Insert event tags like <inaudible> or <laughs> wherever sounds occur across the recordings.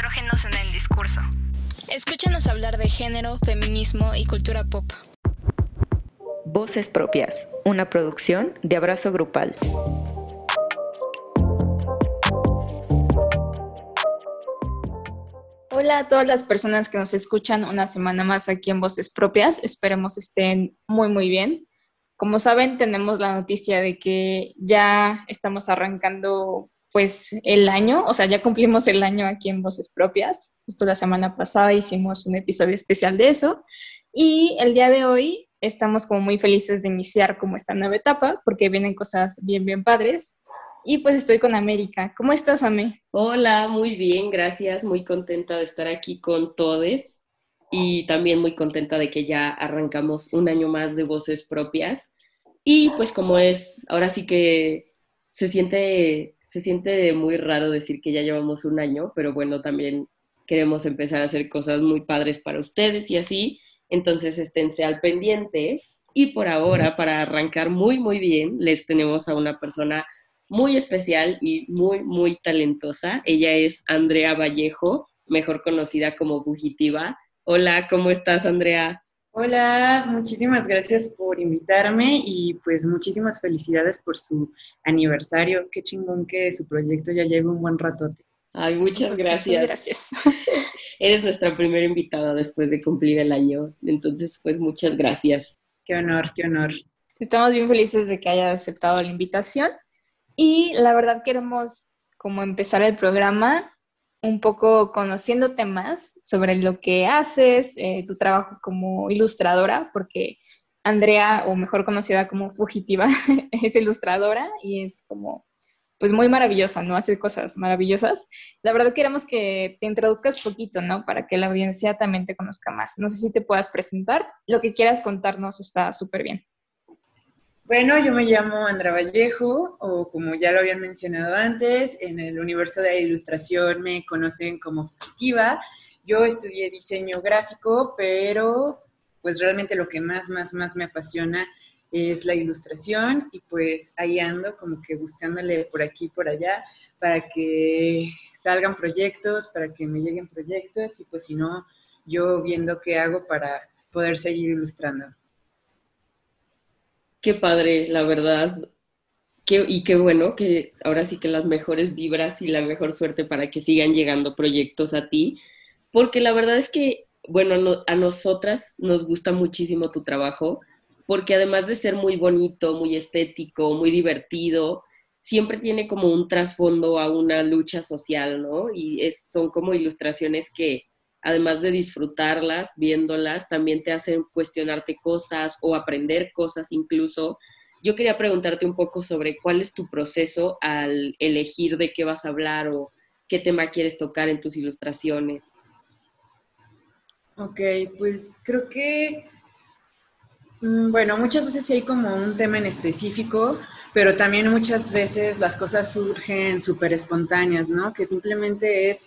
estrógenos en el discurso. Escúchanos hablar de género, feminismo y cultura pop. Voces Propias, una producción de Abrazo Grupal. Hola a todas las personas que nos escuchan una semana más aquí en Voces Propias. Esperemos estén muy, muy bien. Como saben, tenemos la noticia de que ya estamos arrancando pues el año, o sea, ya cumplimos el año aquí en Voces Propias. Justo la semana pasada hicimos un episodio especial de eso. Y el día de hoy estamos como muy felices de iniciar como esta nueva etapa porque vienen cosas bien, bien padres. Y pues estoy con América. ¿Cómo estás, Ame? Hola, muy bien, gracias. Muy contenta de estar aquí con todos y también muy contenta de que ya arrancamos un año más de voces propias. Y pues como es, ahora sí que se siente se siente muy raro decir que ya llevamos un año, pero bueno, también queremos empezar a hacer cosas muy padres para ustedes y así. Entonces, esténse al pendiente. Y por ahora, para arrancar muy, muy bien, les tenemos a una persona muy especial y muy, muy talentosa. Ella es Andrea Vallejo, mejor conocida como Fugitiva. Hola, ¿cómo estás, Andrea? Hola, muchísimas gracias por invitarme y pues muchísimas felicidades por su aniversario. Qué chingón que su proyecto ya lleve un buen ratote. Ay, muchas gracias. gracias. <laughs> Eres nuestra primera invitada después de cumplir el año. Entonces, pues muchas gracias. Qué honor, qué honor. Estamos bien felices de que haya aceptado la invitación y la verdad queremos como empezar el programa un poco conociéndote más sobre lo que haces, eh, tu trabajo como ilustradora, porque Andrea, o mejor conocida como Fugitiva, <laughs> es ilustradora y es como, pues muy maravillosa, ¿no? Hace cosas maravillosas. La verdad queremos que te introduzcas poquito, ¿no? Para que la audiencia también te conozca más. No sé si te puedas presentar. Lo que quieras contarnos está súper bien. Bueno, yo me llamo Andra Vallejo, o como ya lo habían mencionado antes, en el universo de la ilustración me conocen como Fugitiva. Yo estudié diseño gráfico, pero pues realmente lo que más, más, más me apasiona es la ilustración y pues ahí ando como que buscándole por aquí por allá para que salgan proyectos, para que me lleguen proyectos y pues si no, yo viendo qué hago para poder seguir ilustrando. Qué padre, la verdad. Qué, y qué bueno que ahora sí que las mejores vibras y la mejor suerte para que sigan llegando proyectos a ti, porque la verdad es que, bueno, a nosotras nos gusta muchísimo tu trabajo, porque además de ser muy bonito, muy estético, muy divertido, siempre tiene como un trasfondo a una lucha social, ¿no? Y es, son como ilustraciones que, además de disfrutarlas, viéndolas, también te hacen cuestionarte cosas o aprender cosas incluso. Yo quería preguntarte un poco sobre cuál es tu proceso al elegir de qué vas a hablar o qué tema quieres tocar en tus ilustraciones. Ok, pues creo que, mm, bueno, muchas veces sí hay como un tema en específico, pero también muchas veces las cosas surgen súper espontáneas, ¿no? Que simplemente es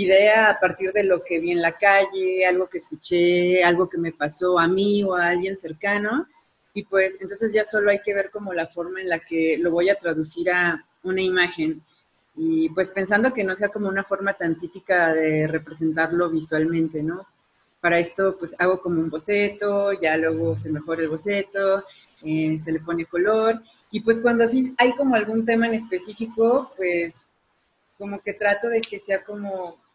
idea a partir de lo que vi en la calle, algo que escuché, algo que me pasó a mí o a alguien cercano. Y pues entonces ya solo hay que ver como la forma en la que lo voy a traducir a una imagen. Y pues pensando que no sea como una forma tan típica de representarlo visualmente, ¿no? Para esto pues hago como un boceto, ya luego se mejora el boceto, eh, se le pone color. Y pues cuando así hay como algún tema en específico, pues como que trato de que sea como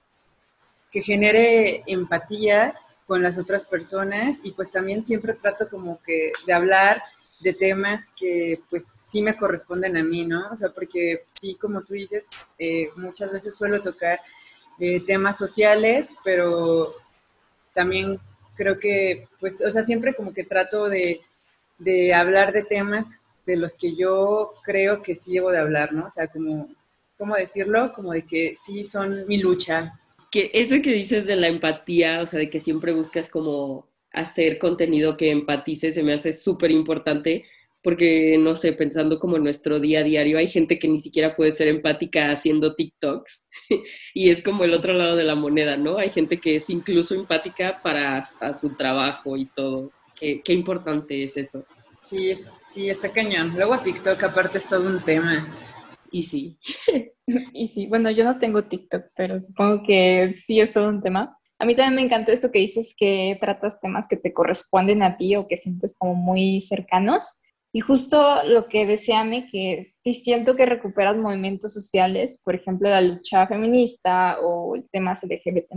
que genere empatía con las otras personas y pues también siempre trato como que de hablar de temas que pues sí me corresponden a mí, ¿no? O sea, porque sí, como tú dices, eh, muchas veces suelo tocar eh, temas sociales, pero también creo que, pues, o sea, siempre como que trato de, de hablar de temas de los que yo creo que sí debo de hablar, ¿no? O sea, como, ¿cómo decirlo? Como de que sí son mi lucha, que eso que dices de la empatía, o sea, de que siempre buscas como hacer contenido que empatice, se me hace súper importante porque, no sé, pensando como en nuestro día a diario, hay gente que ni siquiera puede ser empática haciendo TikToks <laughs> y es como el otro lado de la moneda, ¿no? Hay gente que es incluso empática para su trabajo y todo. Qué, qué importante es eso. Sí, sí, está cañón. Luego TikTok aparte es todo un tema. Y sí. <laughs> y sí, bueno, yo no tengo TikTok, pero supongo que sí es todo un tema. A mí también me encanta esto que dices que tratas temas que te corresponden a ti o que sientes como muy cercanos. Y justo lo que decía me que sí siento que recuperas movimientos sociales, por ejemplo, la lucha feminista o temas LGBT+,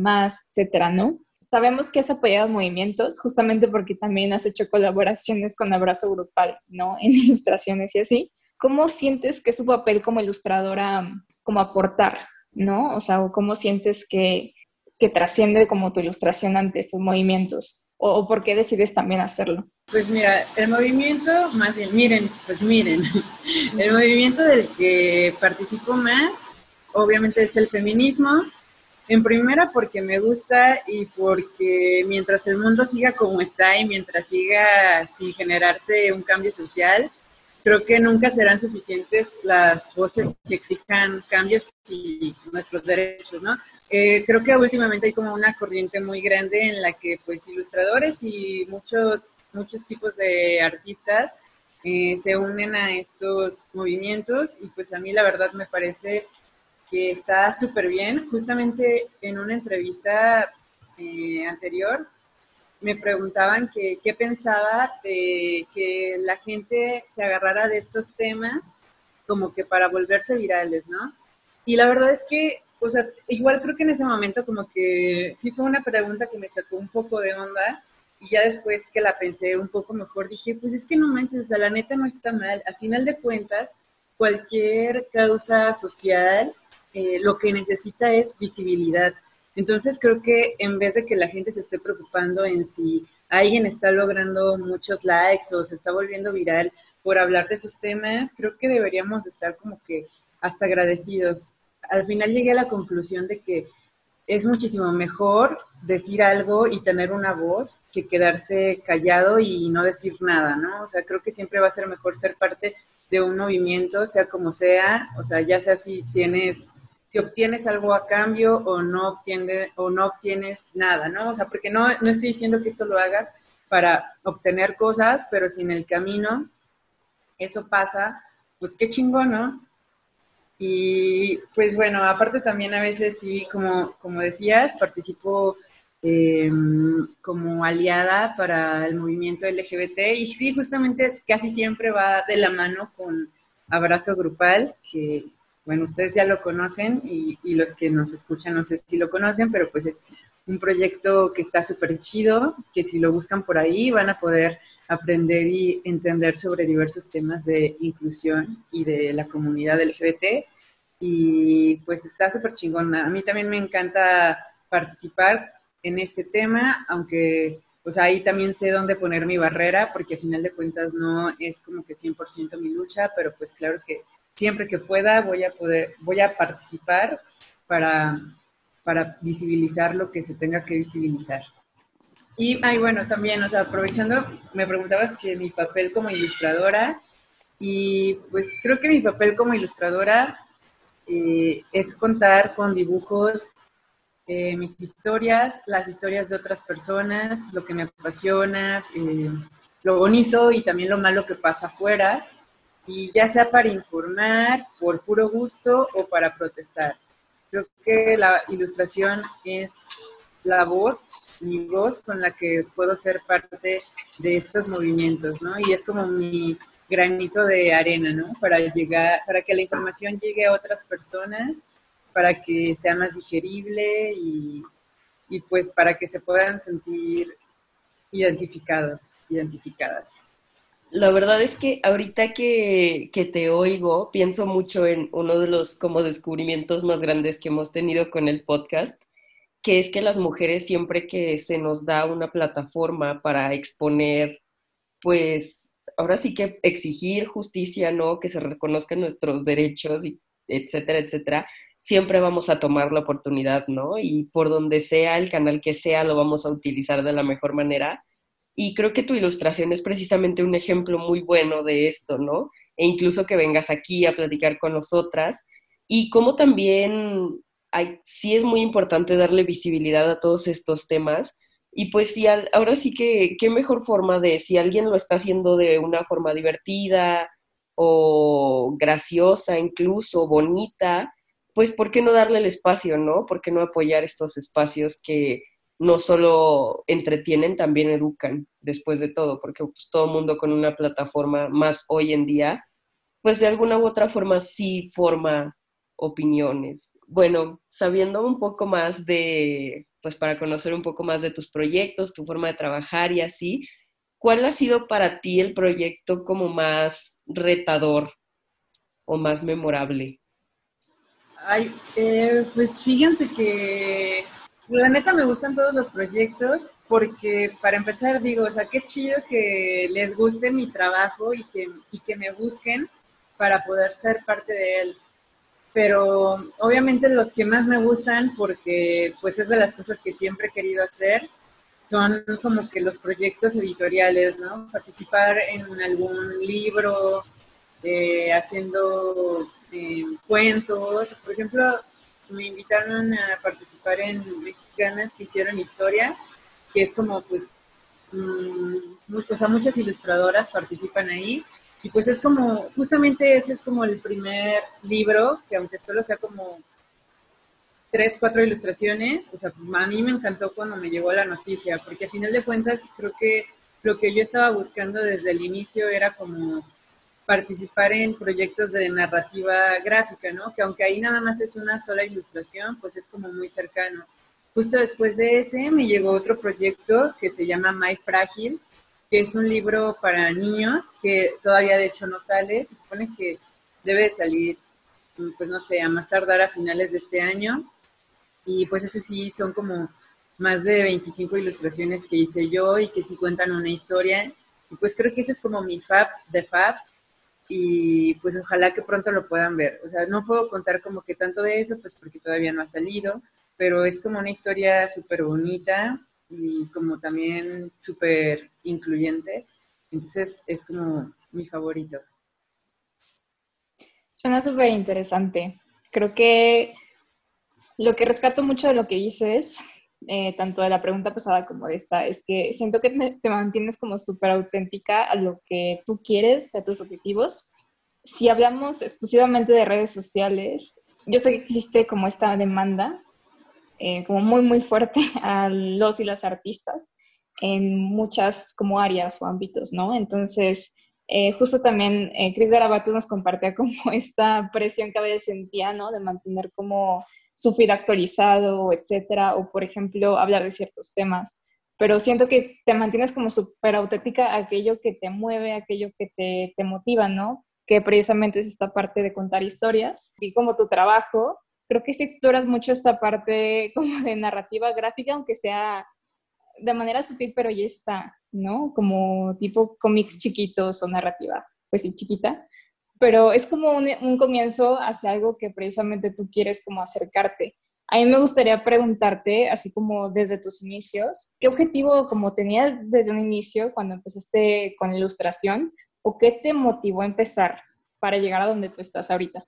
etcétera, ¿no? Sabemos que has apoyado movimientos justamente porque también has hecho colaboraciones con Abrazo Grupal, ¿no? <laughs> En ilustraciones y así. ¿Cómo sientes que su papel como ilustradora, como aportar, ¿no? O sea, ¿cómo sientes que, que trasciende como tu ilustración ante estos movimientos? ¿O, o por qué decides también hacerlo? Pues mira, el movimiento, más bien, miren, pues miren, <laughs> el movimiento del que participo más, obviamente es el feminismo. En primera porque me gusta y porque mientras el mundo siga como está y mientras siga sin generarse un cambio social, creo que nunca serán suficientes las voces que exijan cambios y nuestros derechos, ¿no? Eh, creo que últimamente hay como una corriente muy grande en la que pues ilustradores y muchos muchos tipos de artistas eh, se unen a estos movimientos y pues a mí la verdad me parece que está súper bien. Justamente en una entrevista eh, anterior me preguntaban qué pensaba de que la gente se agarrara de estos temas como que para volverse virales, ¿no? Y la verdad es que, o sea, igual creo que en ese momento como que sí fue una pregunta que me sacó un poco de onda, y ya después que la pensé un poco mejor, dije, pues es que no manches, o sea, la neta no está mal. A final de cuentas, cualquier causa social eh, lo que necesita es visibilidad. Entonces creo que en vez de que la gente se esté preocupando en si alguien está logrando muchos likes o se está volviendo viral por hablar de esos temas, creo que deberíamos estar como que hasta agradecidos. Al final llegué a la conclusión de que es muchísimo mejor decir algo y tener una voz que quedarse callado y no decir nada, ¿no? O sea, creo que siempre va a ser mejor ser parte de un movimiento, sea como sea, o sea, ya sea si tienes, si obtienes algo a cambio o no obtienes, o no obtienes nada, ¿no? O sea, porque no, no estoy diciendo que esto lo hagas para obtener cosas, pero si en el camino eso pasa, pues qué chingón, ¿no? Y pues bueno, aparte también a veces sí, como, como decías, participo em, como aliada para el movimiento LGBT y sí, justamente casi siempre va de la mano con Abrazo Grupal, que bueno, ustedes ya lo conocen y, y los que nos escuchan no sé si lo conocen, pero pues es un proyecto que está súper chido, que si lo buscan por ahí van a poder aprender y entender sobre diversos temas de inclusión y de la comunidad LGBT. Y pues está súper chingona. A mí también me encanta participar en este tema, aunque pues ahí también sé dónde poner mi barrera, porque a final de cuentas no es como que 100% mi lucha, pero pues claro que siempre que pueda voy a poder, voy a participar para, para visibilizar lo que se tenga que visibilizar. Y, ay, bueno, también, o sea, aprovechando, me preguntabas que mi papel como ilustradora, y pues creo que mi papel como ilustradora eh, es contar con dibujos eh, mis historias, las historias de otras personas, lo que me apasiona, eh, lo bonito y también lo malo que pasa afuera, y ya sea para informar, por puro gusto o para protestar. Creo que la ilustración es la voz, mi voz con la que puedo ser parte de estos movimientos, ¿no? Y es como mi granito de arena, ¿no? Para llegar, para que la información llegue a otras personas, para que sea más digerible y, y pues para que se puedan sentir identificados, identificadas. La verdad es que ahorita que, que, te oigo, pienso mucho en uno de los como descubrimientos más grandes que hemos tenido con el podcast, que es que las mujeres siempre que se nos da una plataforma para exponer, pues ahora sí que exigir justicia, ¿no? Que se reconozcan nuestros derechos, y etcétera, etcétera, siempre vamos a tomar la oportunidad, ¿no? Y por donde sea, el canal que sea, lo vamos a utilizar de la mejor manera. Y creo que tu ilustración es precisamente un ejemplo muy bueno de esto, ¿no? E incluso que vengas aquí a platicar con nosotras y cómo también sí es muy importante darle visibilidad a todos estos temas. Y pues ahora sí que, qué mejor forma de, si alguien lo está haciendo de una forma divertida, o graciosa, incluso bonita, pues ¿por qué no darle el espacio, no? ¿Por qué no apoyar estos espacios que no solo entretienen, también educan después de todo? Porque pues, todo mundo con una plataforma más hoy en día, pues de alguna u otra forma sí forma opiniones. Bueno, sabiendo un poco más de, pues para conocer un poco más de tus proyectos, tu forma de trabajar y así, ¿cuál ha sido para ti el proyecto como más retador o más memorable? Ay, eh, pues fíjense que la neta me gustan todos los proyectos porque para empezar digo, o sea, qué chido que les guste mi trabajo y que, y que me busquen para poder ser parte de él. Pero obviamente los que más me gustan porque pues es de las cosas que siempre he querido hacer son como que los proyectos editoriales, ¿no? Participar en algún libro, eh, haciendo eh, cuentos. Por ejemplo, me invitaron a participar en Mexicanas que hicieron historia, que es como pues, mm, o sea, muchas ilustradoras participan ahí. Y pues es como, justamente ese es como el primer libro, que aunque solo sea como tres, cuatro ilustraciones, o sea, a mí me encantó cuando me llegó la noticia, porque a final de cuentas creo que lo que yo estaba buscando desde el inicio era como participar en proyectos de narrativa gráfica, ¿no? Que aunque ahí nada más es una sola ilustración, pues es como muy cercano. Justo después de ese me llegó otro proyecto que se llama My Frágil, que es un libro para niños que todavía de hecho no sale, se supone que debe salir, pues no sé, a más tardar a finales de este año. Y pues ese sí son como más de 25 ilustraciones que hice yo y que sí cuentan una historia. Y pues creo que ese es como mi fab de fabs y pues ojalá que pronto lo puedan ver. O sea, no puedo contar como que tanto de eso, pues porque todavía no ha salido, pero es como una historia súper bonita y como también súper incluyente. Entonces es como mi favorito. Suena súper interesante. Creo que lo que rescato mucho de lo que dices, eh, tanto de la pregunta pasada como de esta, es que siento que te, mantienes como súper auténtica a lo que tú quieres, a tus objetivos. Si hablamos exclusivamente de redes sociales, yo sé que existe como esta demanda, eh, como muy, muy fuerte <laughs> a los y las artistas en muchas como áreas o ámbitos, ¿no? Entonces, eh, justo también Chris Garabato nos compartía como <laughs> esta presión que a veces sentía, ¿no? De mantener como su feed actualizado, etcétera, o por ejemplo, hablar de ciertos temas. Pero siento que te mantienes como súper auténtica aquello que te mueve, aquello que te, te motiva, ¿no? Que precisamente es esta parte de contar historias. Y como tu trabajo, creo que si exploras mucho esta parte como de narrativa gráfica, aunque sea de manera sutil, pero ya está, ¿no? Como tipo cómics chiquitos o narrativa, pues sí, chiquita pero es como un, comienzo hacia algo que precisamente tú quieres como acercarte. A mí me gustaría preguntarte, así como desde tus inicios, ¿qué objetivo como tenías desde un inicio cuando empezaste con ilustración o qué te motivó a empezar para llegar a donde tú estás ahorita?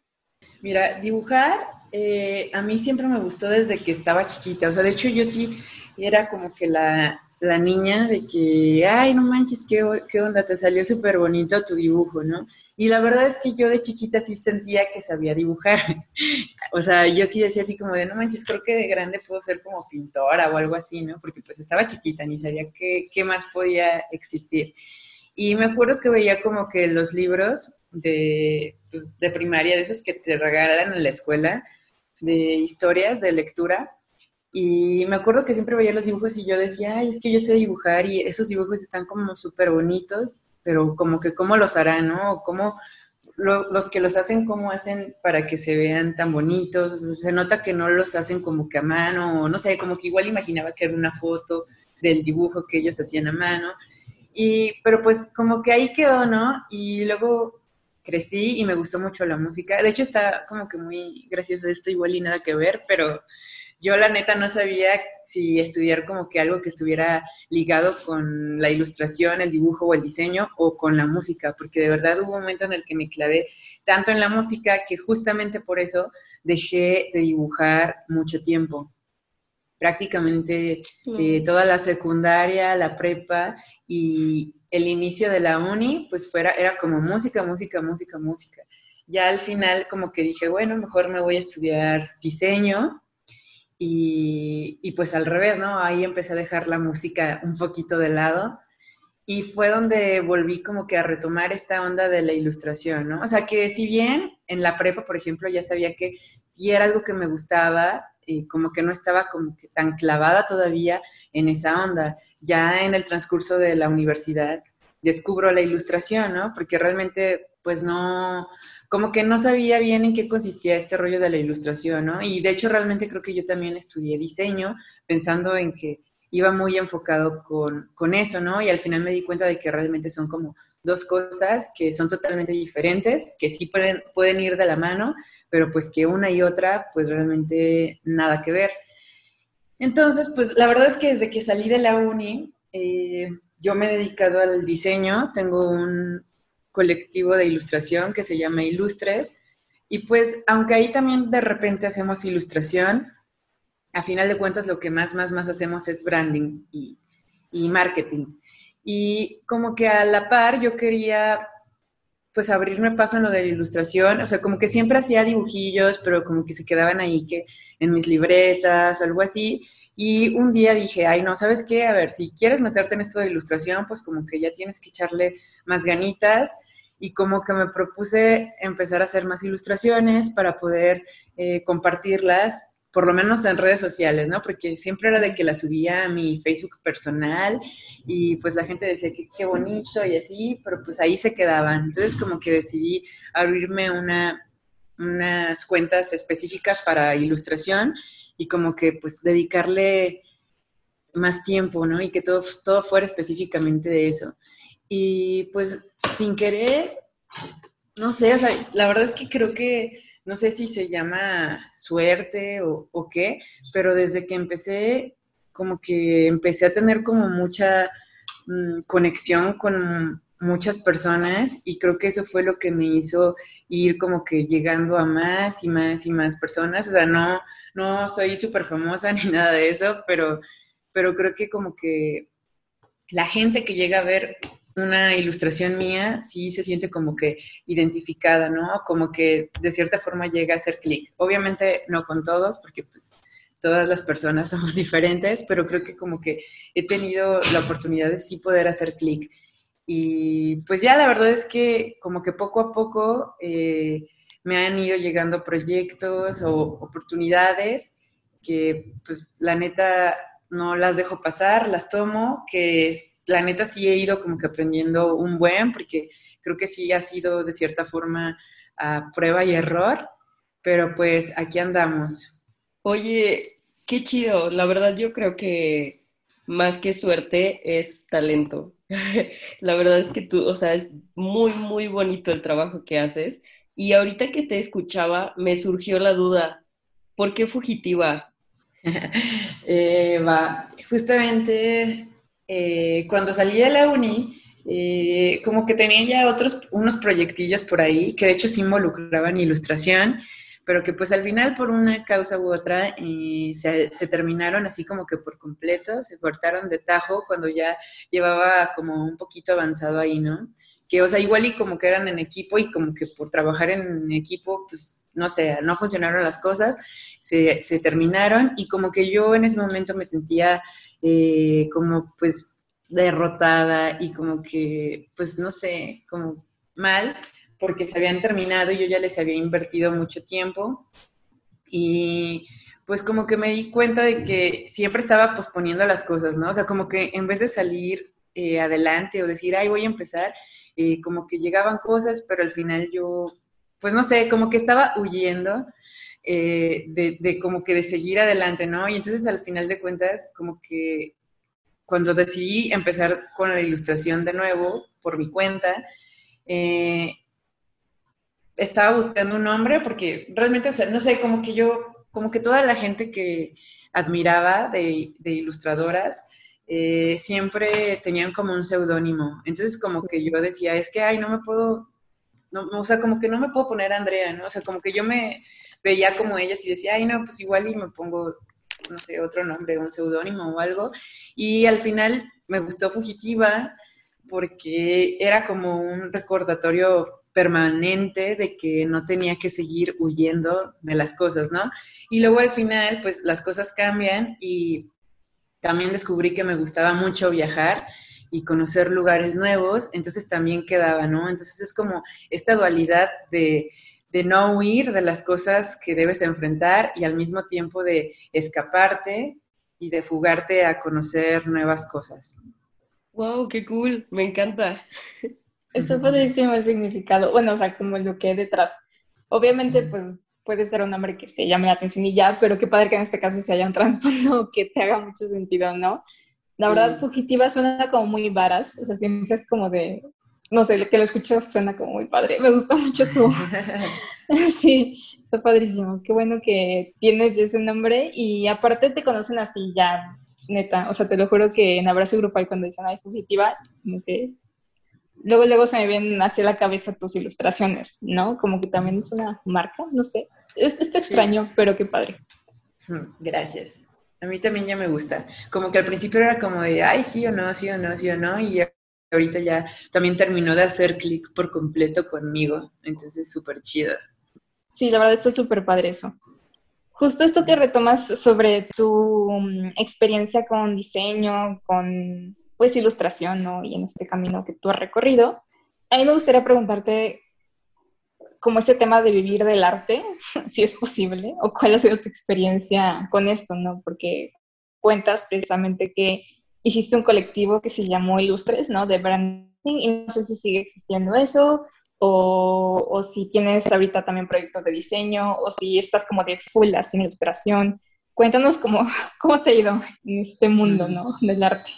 Mira, dibujar eh, a mí siempre me gustó desde que estaba chiquita. O sea, de hecho yo sí era como que la, la niña de que, ay, no manches, qué, qué onda, te salió súper bonito tu dibujo, ¿no? Y la verdad es que yo de chiquita sí sentía que sabía dibujar. <laughs> o sea, yo sí decía así como de, no manches, creo que de grande puedo ser como pintora o algo así, ¿no? Porque pues estaba chiquita, ni sabía qué, qué más podía existir. Y me acuerdo que veía como que los libros de, pues, de primaria, de esos que te regalan en la escuela, de historias, de lectura, y me acuerdo que siempre veía los dibujos y yo decía, ay, es que yo sé dibujar y esos dibujos están como súper bonitos, pero como que cómo los harán, ¿no? O cómo los que los hacen, cómo hacen para que se vean tan bonitos. se nota que no los hacen como que a mano, o no sé, como que igual imaginaba que era una foto del dibujo que ellos hacían a mano. Y, pero pues como que ahí quedó, ¿no? Y luego crecí y me gustó mucho la música. De hecho está como que muy gracioso esto, igual y nada que ver, pero yo la neta no sabía si estudiar como que algo que estuviera ligado con la ilustración, el dibujo o el diseño o con la música, porque de verdad hubo un momento en el que me clavé tanto en la música que justamente por eso dejé de dibujar mucho tiempo. Prácticamente eh, toda la secundaria, la prepa y el inicio de la uni, pues fuera, era como música, música, música, música. Ya al final como que dije, bueno, mejor me voy a estudiar diseño y, y pues al revés, ¿no? Ahí empecé a dejar la música un poquito de lado y fue donde volví como que a retomar esta onda de la ilustración, ¿no? O sea, que si bien en la prepa, por ejemplo, ya sabía que si era algo que me gustaba, y como que no estaba como que tan clavada todavía en esa onda. Ya en el transcurso de la universidad descubro la ilustración, ¿no? Porque realmente, pues no, como que no sabía bien en qué consistía este rollo de la ilustración, ¿no? Y de hecho realmente creo que yo también estudié diseño pensando en que iba muy enfocado con, con, eso, ¿no? Y al final me di cuenta de que realmente son como dos cosas que son totalmente diferentes, que sí pueden, pueden ir de la mano, pero pues que una y otra, pues realmente nada que ver. Entonces, pues la verdad es que desde que salí de la uni, eh, yo me he dedicado al diseño, tengo un colectivo de ilustración que se llama Ilustres, y pues aunque ahí también de repente hacemos ilustración, a final de cuentas lo que más, más, más hacemos es branding y, marketing. Y como que a la par yo quería pues abrirme paso en lo de la ilustración, o sea, como que siempre hacía dibujillos, pero como que se quedaban ahí que en mis libretas o algo así. Y un día dije, ay, no, ¿sabes qué? A ver, si quieres meterte en esto de ilustración, pues como que ya tienes que echarle más ganitas. Y como que me propuse empezar a hacer más ilustraciones para poder eh, compartirlas por lo menos en redes sociales, ¿no? Porque siempre era de que la subía a mi Facebook personal y pues la gente decía que qué bonito y así, pero pues ahí se quedaban. Entonces como que decidí abrirme una, unas cuentas específicas para ilustración y como que pues dedicarle más tiempo, ¿no? Y que todo, todo fuera específicamente de eso. Y pues sin querer, no sé, o sea, la verdad es que creo que no sé si se llama suerte o, qué, pero desde que empecé, como que empecé a tener como mucha mm, conexión con muchas personas y creo que eso fue lo que me hizo ir como que llegando a más y más y más personas. O sea, no, no soy súper famosa <laughs> ni nada de eso, pero, pero creo que como que la gente que llega a ver una ilustración mía sí se siente como que identificada, ¿no? Como que de cierta forma llega a hacer clic. Obviamente no con todos, porque pues todas las personas <laughs> somos diferentes, pero creo que como que he tenido la oportunidad de sí poder hacer clic. Y pues ya la verdad es que como que poco a poco eh, me han ido llegando proyectos o oportunidades que pues la neta no las dejo pasar, las tomo, que la neta sí he ido como que aprendiendo un buen, porque creo que sí ha sido de cierta forma a prueba y error, pero pues aquí andamos. Oye, qué chido, la verdad yo creo que más que suerte es talento. <laughs> la verdad es que tú, o sea, es muy, muy bonito el trabajo que haces. Y ahorita que te escuchaba, me surgió la duda, ¿por qué fugitiva? <laughs> eh, va, justamente eh, cuando salí de la uni, eh, como que tenía ya otros, unos proyectillos por ahí, que de hecho sí involucraban ilustración, pero que pues al final por una causa u otra eh, se, se, terminaron así como que por completo, se cortaron de tajo cuando ya llevaba como un poquito avanzado ahí, ¿no? Que o sea, igual y como que eran en equipo y como que por trabajar en equipo, pues no sé, no funcionaron las cosas, se, se terminaron y como que yo en ese momento me sentía eh, como pues derrotada y como que, pues no sé, como mal, porque se habían terminado y yo ya les había invertido mucho tiempo. Y pues como que me di cuenta de que siempre estaba posponiendo las cosas, ¿no? O sea, como que en vez de salir eh, adelante o decir, ay, voy a empezar, eh, como que llegaban cosas, pero al final yo, pues no sé, como que estaba huyendo eh, de, como que de seguir adelante, ¿no? Y entonces al final de cuentas, como que cuando decidí empezar con la ilustración de nuevo por mi cuenta, eh, estaba buscando un nombre porque realmente, o sea, no sé, como que yo, como que toda la gente que admiraba de, ilustradoras, eh, siempre tenían como un seudónimo. Entonces como que yo decía, es que, ay, no me puedo, no, o sea, como que no me puedo poner Andrea, ¿no? O sea, como que yo me, veía como ellas y decía, ay, no, pues igual y me pongo, no sé, otro nombre, un seudónimo o algo. Y al final me gustó Fugitiva porque era como un recordatorio permanente de que no tenía que seguir huyendo de las cosas, ¿no? Y luego al final, pues las cosas cambian y también descubrí que me gustaba mucho viajar y conocer lugares nuevos, entonces también quedaba, ¿no? Entonces es como esta dualidad de, de no huir de las cosas que debes enfrentar y al mismo tiempo de escaparte y de fugarte a conocer nuevas cosas. ¡Wow! ¡Qué cool! Me encanta. Está padrísimo el significado. Bueno, o sea, como lo que hay detrás. Obviamente, pues puede ser un nombre que te llame la atención y ya, pero qué padre que en este caso se haya un <laughs> trasfondo que te haga mucho sentido, ¿no? La verdad, fugitiva suena como muy varas, o sea, siempre es como de, no sé, que lo escucho suena como muy padre. Me gusta mucho tu. <laughs> sí, está padrísimo. Qué bueno que tienes ese nombre y aparte te conocen así ya, neta. O sea, te lo juro que en Abrazo Grupal cuando dicen, ay, fugitiva, como que luego, luego se me vienen hacia la cabeza tus ilustraciones, ¿no? Como que también es una marca, no sé. Es, está extraño, pero qué padre. Gracias. A mí también ya me gusta. Como que al principio era como de, ay, sí o no, sí o no, sí o no, y ahorita ya también terminó de hacer clic por completo conmigo. Entonces, súper chido. Sí, la verdad está súper padre eso. Justo esto que retomas sobre tu mm, experiencia con diseño, con pues ilustración, ¿no? Y en este camino que tú has recorrido, a mí me gustaría preguntarte como este tema de vivir del arte, <laughs> si es posible, o cuál ha sido tu experiencia con esto, ¿no? Porque cuentas precisamente que hiciste un colectivo que se llamó Ilustres, ¿no? De branding, y no sé si sigue existiendo eso, o, o si tienes ahorita también proyectos de diseño, o si estás como de full sin ilustración. Cuéntanos cómo, <laughs> cómo te ha ido en este mundo, ¿no? Del arte.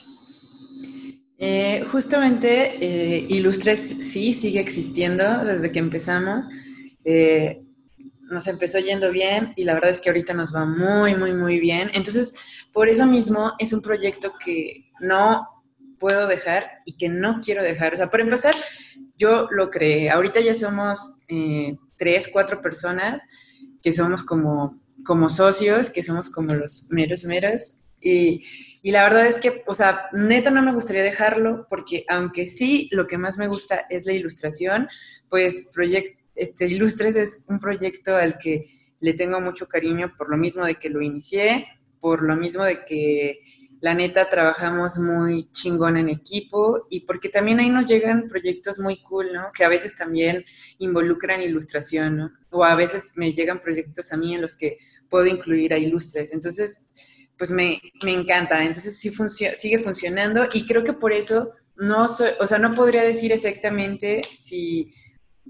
Eh, justamente eh, Ilustres sí sigue existiendo desde que empezamos. Eh, nos empezó yendo bien y la verdad es que ahorita nos va muy, muy, muy bien. Entonces, por eso mismo es un proyecto que no puedo dejar y que no quiero dejar. O sea, para empezar, yo lo creé. Ahorita ya somos tres, cuatro personas que somos como, como socios, que somos como los meros meros. Y y la verdad es que, o sea, neta no me gustaría dejarlo porque aunque sí, lo que más me gusta es la ilustración, pues Project, este, Ilustres es un proyecto al que le tengo mucho cariño por lo mismo de que lo inicié, por lo mismo de que la neta trabajamos muy chingón en equipo y porque también ahí nos llegan proyectos muy cool, ¿no? Que a veces también involucran ilustración, ¿no? O a veces me llegan proyectos a mí en los que puedo incluir a ilustres. Entonces, pues me, encanta. Entonces sí sigue funcionando y creo que por eso no soy, o sea, no podría decir exactamente si,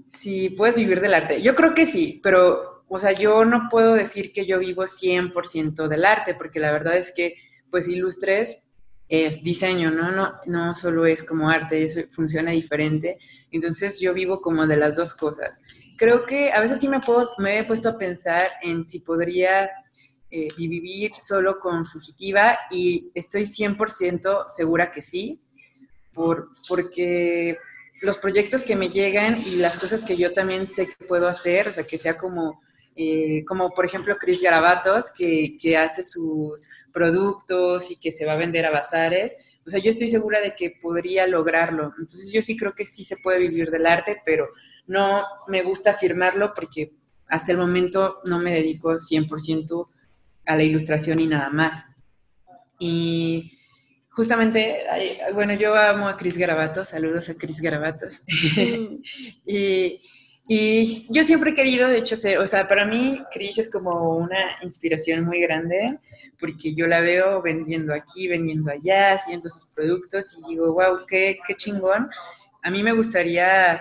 si puedes vivir del arte. Yo creo que sí, pero, o sea, yo no puedo decir que yo vivo 100% del arte, porque la verdad es que, pues, Ilustres es diseño, ¿no? No, no solo es como arte, eso funciona diferente. Entonces yo vivo como de las dos cosas. Creo que a veces sí me, puedo, me he puesto a pensar en si podría eh, vivir solo con fugitiva y estoy 100% segura que sí, por, porque los proyectos que me llegan y las cosas que yo también sé que puedo hacer, o sea, que sea como, eh, como por ejemplo Cris Garabatos, que, que hace sus productos y que se va a vender a bazares, o sea, yo estoy segura de que podría lograrlo. Entonces yo sí creo que sí se puede vivir del arte, pero no me gusta afirmarlo porque hasta el momento no me dedico 100% a la ilustración y nada más. Y justamente, bueno, yo amo a Cris Garabatos, saludos a Cris Garabatos. <laughs> y, yo siempre he querido, de hecho, ser, o sea, para mí Cris es como una inspiración muy grande, porque yo la veo vendiendo aquí, vendiendo allá, haciendo sus productos y digo, wow, qué, qué chingón. A mí me gustaría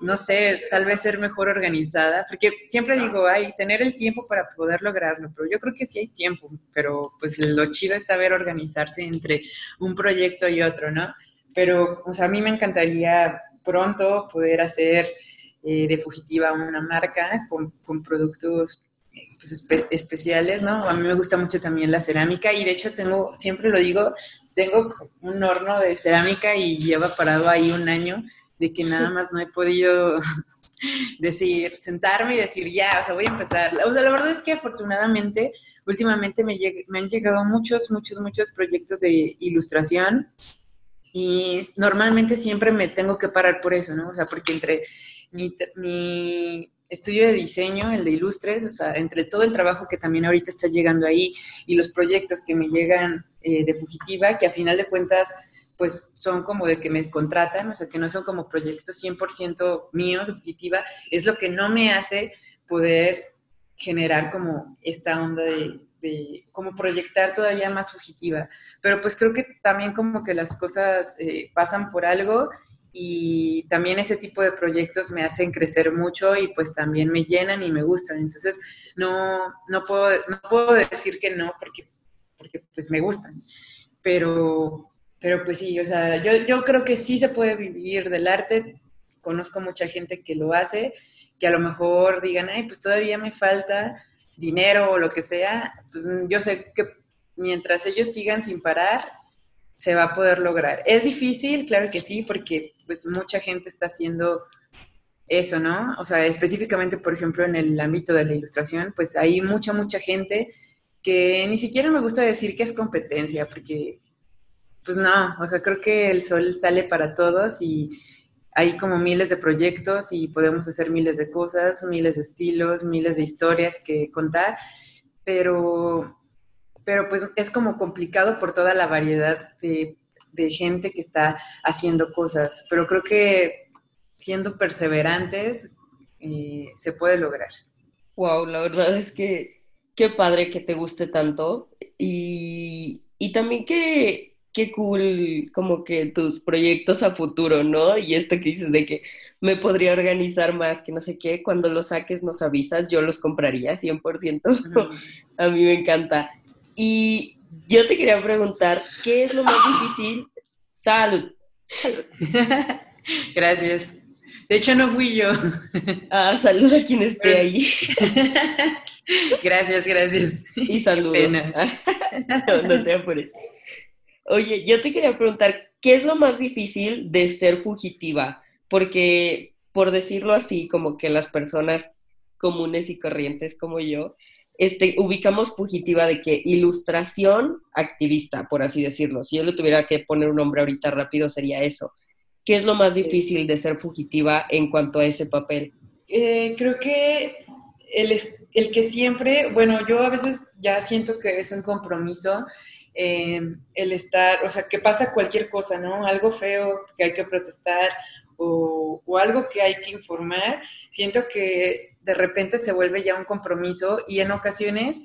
no sé, tal vez ser mejor organizada, porque siempre digo, ay, tener el tiempo para poder lograrlo, pero yo creo que sí hay tiempo, pero pues lo chido es saber organizarse entre un proyecto y otro, ¿no? Pero, o sea, a mí me encantaría pronto poder hacer eh, de Fugitiva una marca con, productos pues, especiales, ¿no? A mí me gusta mucho también la cerámica y de hecho tengo, siempre lo digo, tengo un horno de cerámica y lleva parado ahí un año de que nada más no he podido <laughs> decir, sentarme y decir, ya, o sea, voy a empezar. O sea, la verdad es que afortunadamente, últimamente me, me han llegado muchos, muchos, muchos proyectos de ilustración y normalmente siempre me tengo que parar por eso, ¿no? O sea, porque entre mi, mi estudio de diseño, el de Ilustres, o sea, entre todo el trabajo que también ahorita está llegando ahí y los proyectos que me llegan eh, de Fugitiva, que a final de cuentas pues son como de que me contratan, o sea, que no son como proyectos 100% míos de Fugitiva, es lo que no me hace poder generar como esta onda de, de como proyectar todavía más fugitiva. Pero pues creo que también como que las cosas eh, pasan por algo y también ese tipo de proyectos me hacen crecer mucho y pues también me llenan y me gustan. Entonces no, no, puedo, no puedo decir que no porque, porque pues me gustan. Pero, pero pues sí, o sea, yo, yo creo que sí se puede vivir del arte. Conozco mucha gente que lo hace, que a lo mejor digan, ay, pues todavía me falta dinero o lo que sea. Pues yo sé que mientras ellos sigan sin parar, se va a poder lograr. Es difícil, claro que sí, porque pues mucha gente está haciendo eso, ¿no? O sea, específicamente, por ejemplo, en el ámbito de la ilustración, pues hay mucha, mucha gente que ni siquiera me gusta decir que es competencia, porque pues no, o sea, creo que el sol sale para todos y hay como miles de proyectos y podemos hacer miles de cosas, miles de estilos, miles de historias que contar, pero pero pues es como complicado por toda la variedad de, gente que está haciendo cosas, pero creo que siendo perseverantes eh, se puede lograr. Wow, la verdad es que qué padre que te guste tanto y, y también que qué cool como que tus proyectos a futuro, ¿no? Y esto que dices de que me podría organizar más, que no sé qué, cuando los saques nos avisas, yo los compraría 100%. <laughs> a mí me encanta. Y yo te quería preguntar, ¿qué es lo más difícil? Salud. <laughs> Gracias. De hecho, no fui yo. <laughs> Ah, salud a quien esté ahí. <laughs> Gracias, gracias. Y saludos. No, no te apures. Oye, yo te quería preguntar, ¿qué es lo más difícil de ser fugitiva? Porque, por decirlo así, como que las personas comunes y corrientes como yo, este, ubicamos fugitiva de que ilustración activista, por así decirlo. Si yo le tuviera que poner un nombre ahorita rápido, sería eso. ¿Qué es lo más difícil de ser fugitiva en cuanto a ese papel? Eh, creo que el, el, que siempre, bueno, yo a veces ya siento que es un compromiso eh, el estar, o sea, que pasa cualquier cosa, ¿no? Algo feo que hay que protestar o, o algo que hay que informar. Siento que de repente se vuelve ya un compromiso y en ocasiones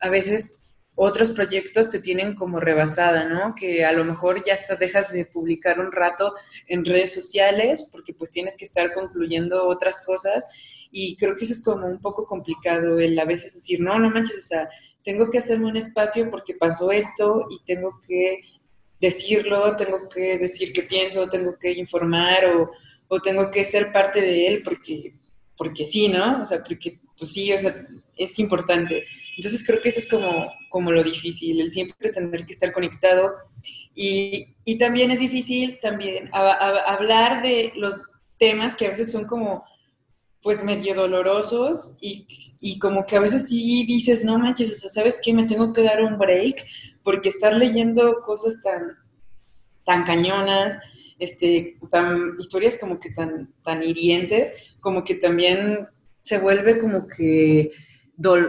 a veces otros proyectos te tienen como rebasada, ¿no? Que a lo mejor ya hasta dejas de publicar un rato en redes sociales porque pues tienes que estar concluyendo otras cosas y creo que eso es como un poco complicado el a veces decir, no, no manches, o sea, tengo que hacerme un espacio porque pasó esto y tengo que decirlo, tengo que decir qué pienso, tengo que informar o, o tengo que ser parte de él porque porque sí, ¿no? O sea, porque pues sí, o sea, es importante. Entonces creo que eso es como, como lo difícil, el siempre tener que estar conectado. Y, y también es difícil también hablar de los temas que a veces son como pues medio dolorosos y, y, como que a veces sí dices, no manches, o sea, ¿sabes qué? Me tengo que dar un break porque estar leyendo cosas tan, tan cañonas este, tan, historias como que tan, tan hirientes, como que también se vuelve como que,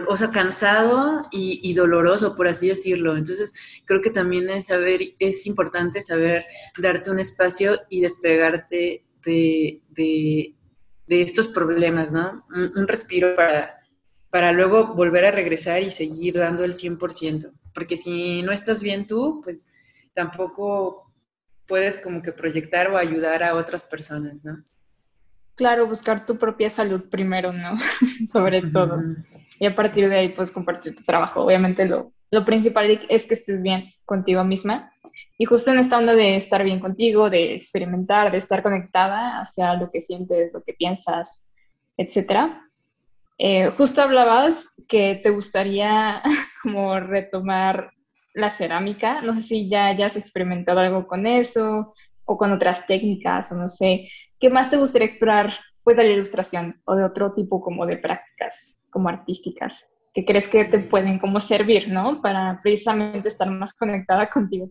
o sea, cansado y, doloroso, por así decirlo. Entonces, creo que también es, saber, es importante saber darte un espacio y despegarte de, de, estos problemas, ¿no? Un, respiro para, para luego volver a regresar y seguir dando el 100%. Porque si no estás bien tú, pues tampoco puedes como que proyectar o ayudar a otras personas, ¿no? Claro, buscar tu propia salud primero, ¿no? <laughs> Sobre todo. Y a partir de ahí, pues compartir tu trabajo. Obviamente lo, lo principal es que estés bien contigo misma. Y justo en esta onda de estar bien contigo, de experimentar, de estar conectada hacia lo que sientes, lo que piensas, etc. Eh, justo hablabas que te gustaría <laughs> como retomar la cerámica. No sé si ya, ya has experimentado algo con eso o con otras técnicas o no sé. ¿Qué más te gustaría explorar pues de la ilustración o de otro tipo como de prácticas como artísticas que crees que te pueden como servir, ¿no? Para precisamente estar más conectada contigo.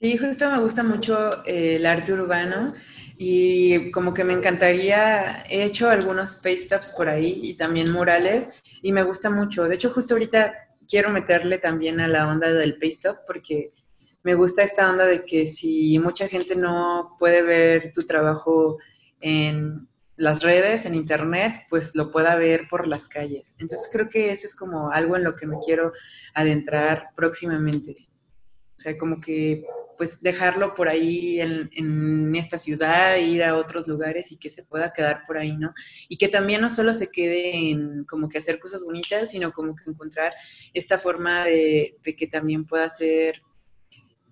Sí, justo me gusta mucho eh, el arte urbano y como que me encantaría, he hecho algunos paste por ahí y también murales y me gusta mucho. De hecho, justo ahorita quiero meterle también a la onda del paste porque me gusta esta onda de que si mucha gente no puede ver tu trabajo en las redes, en internet, pues lo pueda ver por las calles. Entonces creo que eso es como algo en lo que me quiero adentrar próximamente. O sea, como que pues dejarlo por ahí en, esta ciudad, ir a otros lugares y que se pueda quedar por ahí, ¿no? Y que también no solo se quede en como que hacer cosas bonitas, sino como que encontrar esta forma de, que también pueda ser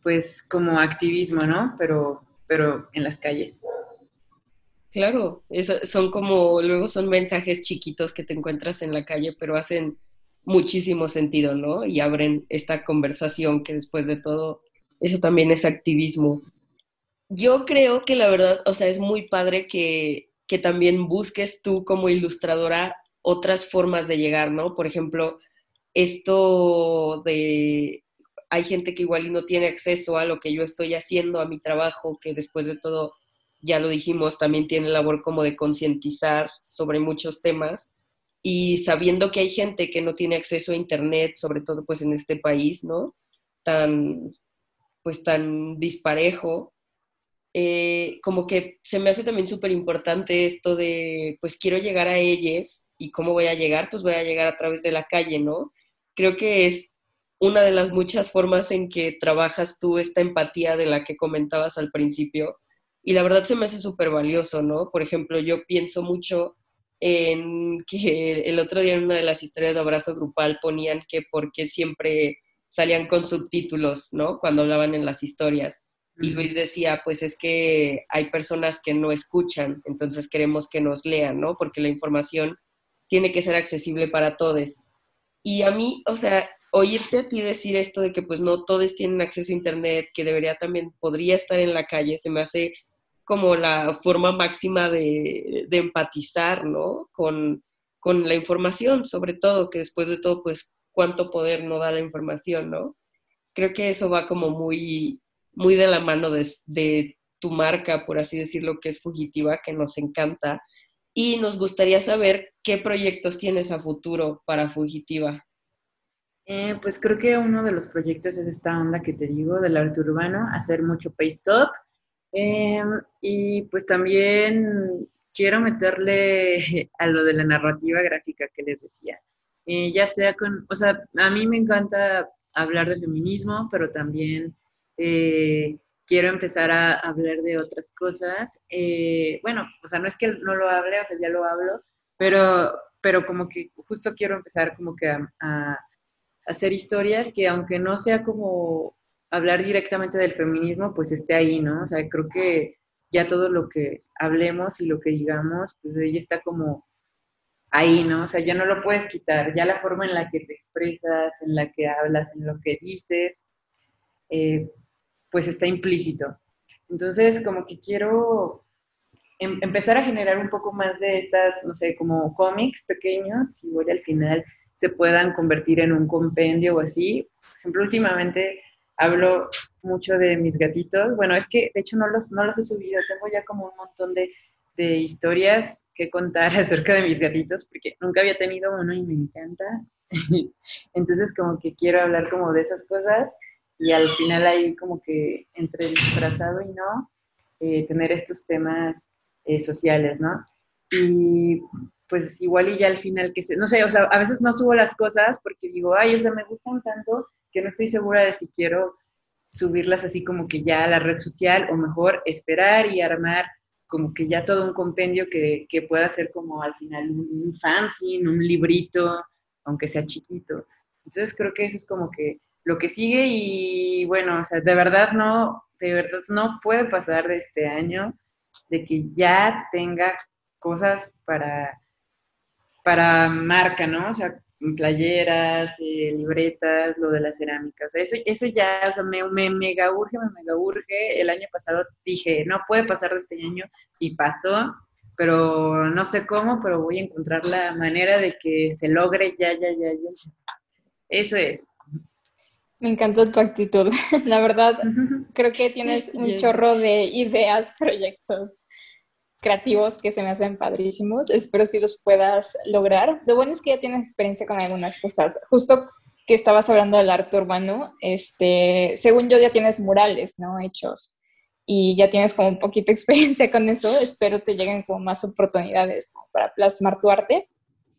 pues como activismo, ¿no? Pero, pero en las calles. Claro, son como, luego son mensajes chiquitos que te encuentras en la calle, pero hacen muchísimo sentido, ¿no? Y abren esta conversación que después de todo eso también es activismo. Yo creo que la verdad, o sea, es muy padre que, que también busques tú como ilustradora otras formas de llegar, ¿no? Por ejemplo, esto de hay gente que igual no tiene acceso a lo que yo estoy haciendo, a mi trabajo, que después de todo, ya lo dijimos, también tiene labor como de concientizar sobre muchos temas y sabiendo que hay gente que no tiene acceso a internet, sobre todo pues en este país, ¿no? Tan pues tan disparejo, eh, como que se me hace también súper importante esto de, pues quiero llegar a ellas y cómo voy a llegar, pues voy a llegar a través de la calle, ¿no? Creo que es una de las muchas formas en que trabajas tú esta empatía de la que comentabas al principio y la verdad se me hace súper valioso, ¿no? Por ejemplo, yo pienso mucho en que el otro día en una de las historias de abrazo grupal ponían que porque siempre salían con subtítulos, ¿no? Cuando hablaban en las historias. Y Luis decía, pues es que hay personas que no escuchan, entonces queremos que nos lean, ¿no? Porque la información tiene que ser accesible para todos. Y a mí, o sea, oírte a ti decir esto de que pues no todos tienen acceso a Internet, que debería también, podría estar en la calle, se me hace como la forma máxima de, de empatizar, ¿no? Con, con la información, sobre todo, que después de todo, pues cuánto poder no da la información, ¿no? Creo que eso va como muy, muy de la mano de, tu marca, por así decirlo, que es Fugitiva, que nos encanta. Y nos gustaría saber qué proyectos tienes a futuro para Fugitiva. Eh, pues creo que uno de los proyectos es esta onda que te digo del arte urbano, hacer mucho paste up. Em, y pues también quiero meterle <laughs> a lo de la narrativa gráfica que les decía. Eh, ya sea con, o sea, a mí me encanta hablar de feminismo, pero también eh, quiero empezar a hablar de otras cosas. Eh, bueno, o sea, no es que no lo hable, o sea, ya lo hablo, pero, pero como que justo quiero empezar como que a, hacer historias que aunque no sea como hablar directamente del feminismo, pues esté ahí, ¿no? O sea, creo que ya todo lo que hablemos y lo que digamos, pues ahí está como ahí, ¿no? O sea, ya no lo puedes quitar, ya la forma en la que te expresas, en la que hablas, en lo que dices, eh, pues está implícito. Entonces, como que quiero em, empezar a generar un poco más de estas, no sé, como cómics pequeños, que igual al final se puedan convertir en un compendio o así. Por ejemplo, últimamente hablo mucho de mis gatitos. Bueno, es que de hecho no los, no los he subido, tengo ya como un montón de de historias que contar <laughs> acerca de mis gatitos, porque nunca había tenido uno y me encanta. <laughs> Entonces como que quiero hablar como de esas cosas y al final ahí como que entre disfrazado y no, eh, tener estos temas eh, sociales, ¿no? Y pues igual y ya al final que se, no sé, o sea, a veces no subo las cosas porque digo, ay, o sea, me gustan tanto que no estoy segura de si quiero subirlas así como que ya a la red social o mejor esperar y armar como que ya todo un compendio que, pueda ser como al final un, fanzine, un librito, aunque sea chiquito. Entonces creo que eso es como que lo que sigue y bueno, o sea, de verdad no, de verdad no puede pasar de este año de que ya tenga cosas para, para marca, ¿no? O sea, playeras, eh, libretas, lo de la cerámica. O sea, eso, eso ya, o sea, me, me mega urge, me mega urge. El año pasado dije, no puede pasar de este año y pasó, pero no sé cómo, pero voy a encontrar la manera de que se logre ya, ya, ya, ya. Eso es. Me encantó tu actitud. <laughs> La verdad, creo que tienes un chorro de ideas, proyectos creativos que se me hacen padrísimos. Espero si los puedas lograr. Lo bueno es que ya tienes experiencia con algunas cosas. Justo que estabas hablando del arte urbano, este, según yo ya tienes murales, ¿no? Hechos. Y ya tienes como un poquito de experiencia con eso. Espero te lleguen como más oportunidades para plasmar tu arte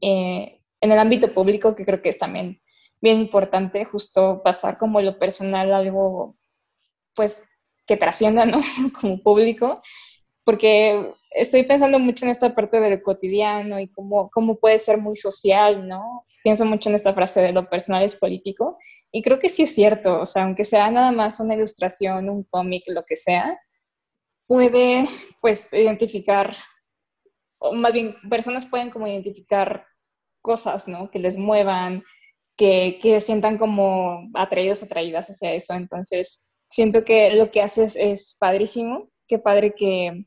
eh, en el ámbito público, que creo que es también bien importante justo pasar como lo personal algo, pues, que trascienda, ¿no? <laughs> como público, porque estoy pensando mucho en esta parte del cotidiano y cómo, cómo puede ser muy social, ¿no? Pienso mucho en esta frase de lo personal es político y creo que sí es cierto, o sea, aunque sea nada más una ilustración, un cómic, lo que sea, puede, pues, identificar, o más bien, personas pueden como identificar cosas, ¿no? Que les muevan, que, que sientan como atraídos, atraídas hacia eso. Entonces, siento que lo que haces es padrísimo. Qué padre que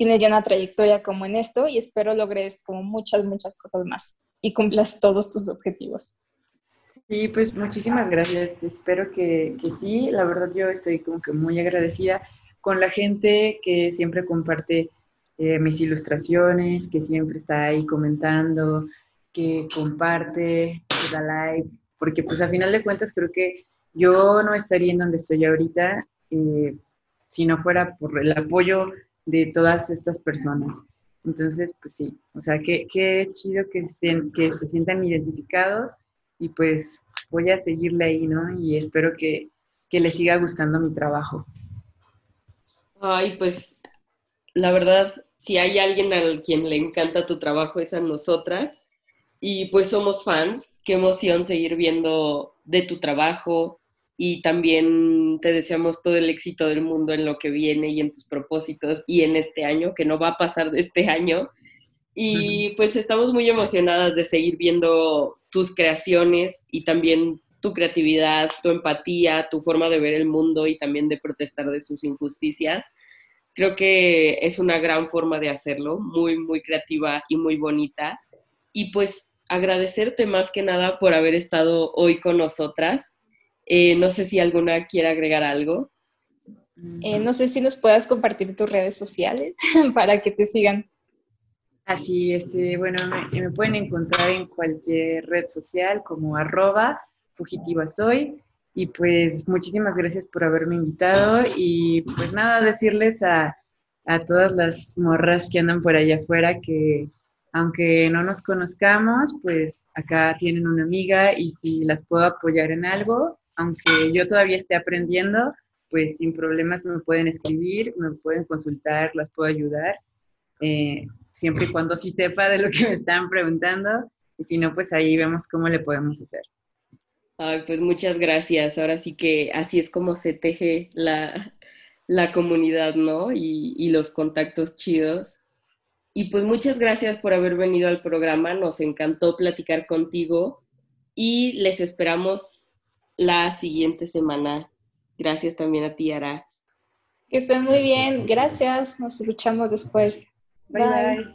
tienes ya una trayectoria como en esto y espero logres como muchas, muchas cosas más y cumplas todos tus objetivos. Sí, pues muchísimas gracias. Espero que, que sí. La verdad yo estoy como que muy agradecida con la gente que siempre comparte eh, mis ilustraciones, que siempre está ahí comentando, que comparte, que da like, porque pues a final de cuentas creo que yo no estaría en donde estoy ahorita eh, si no fuera por el apoyo de todas estas personas. Entonces, pues sí, o sea, qué, qué chido que se, que se sientan identificados y pues voy a seguirle ahí, ¿no? Y espero que, que les siga gustando mi trabajo. Ay, pues la verdad, si hay alguien al quien le encanta tu trabajo es a nosotras y pues somos fans. Qué emoción seguir viendo de tu trabajo y también te deseamos todo el éxito del mundo en lo que viene y en tus propósitos y en este año, que no va a pasar de este año. Y pues estamos muy emocionadas de seguir viendo tus creaciones y también tu creatividad, tu empatía, tu forma de ver el mundo y también de protestar de sus injusticias. Creo que es una gran forma de hacerlo, muy, muy creativa y muy bonita. Y pues agradecerte más que nada por haber estado hoy con nosotras. Eh, no sé si alguna quiere agregar algo. Eh, no sé si nos puedas compartir tus redes sociales <laughs> para que te sigan. Así, este, bueno, me, pueden encontrar en cualquier red social como arroba fugitiva soy. Y pues muchísimas gracias por haberme invitado y pues nada, decirles a, a todas las morras que andan por allá afuera que aunque no nos conozcamos, pues acá tienen una amiga y si las puedo apoyar en algo, aunque yo todavía esté aprendiendo, pues sin problemas me pueden escribir, me pueden consultar, las puedo ayudar, eh, siempre y cuando sí sepa de lo que me están preguntando, y si no, pues ahí vemos cómo le podemos hacer. Ay, pues muchas gracias. Ahora sí que así es como se teje la, comunidad, ¿no? Y, y los contactos chidos. Y pues muchas gracias por haber venido al programa, nos encantó platicar contigo y les esperamos la siguiente semana. Gracias también a ti, Ara. Que estén muy bien, gracias, nos escuchamos después. bye. bye.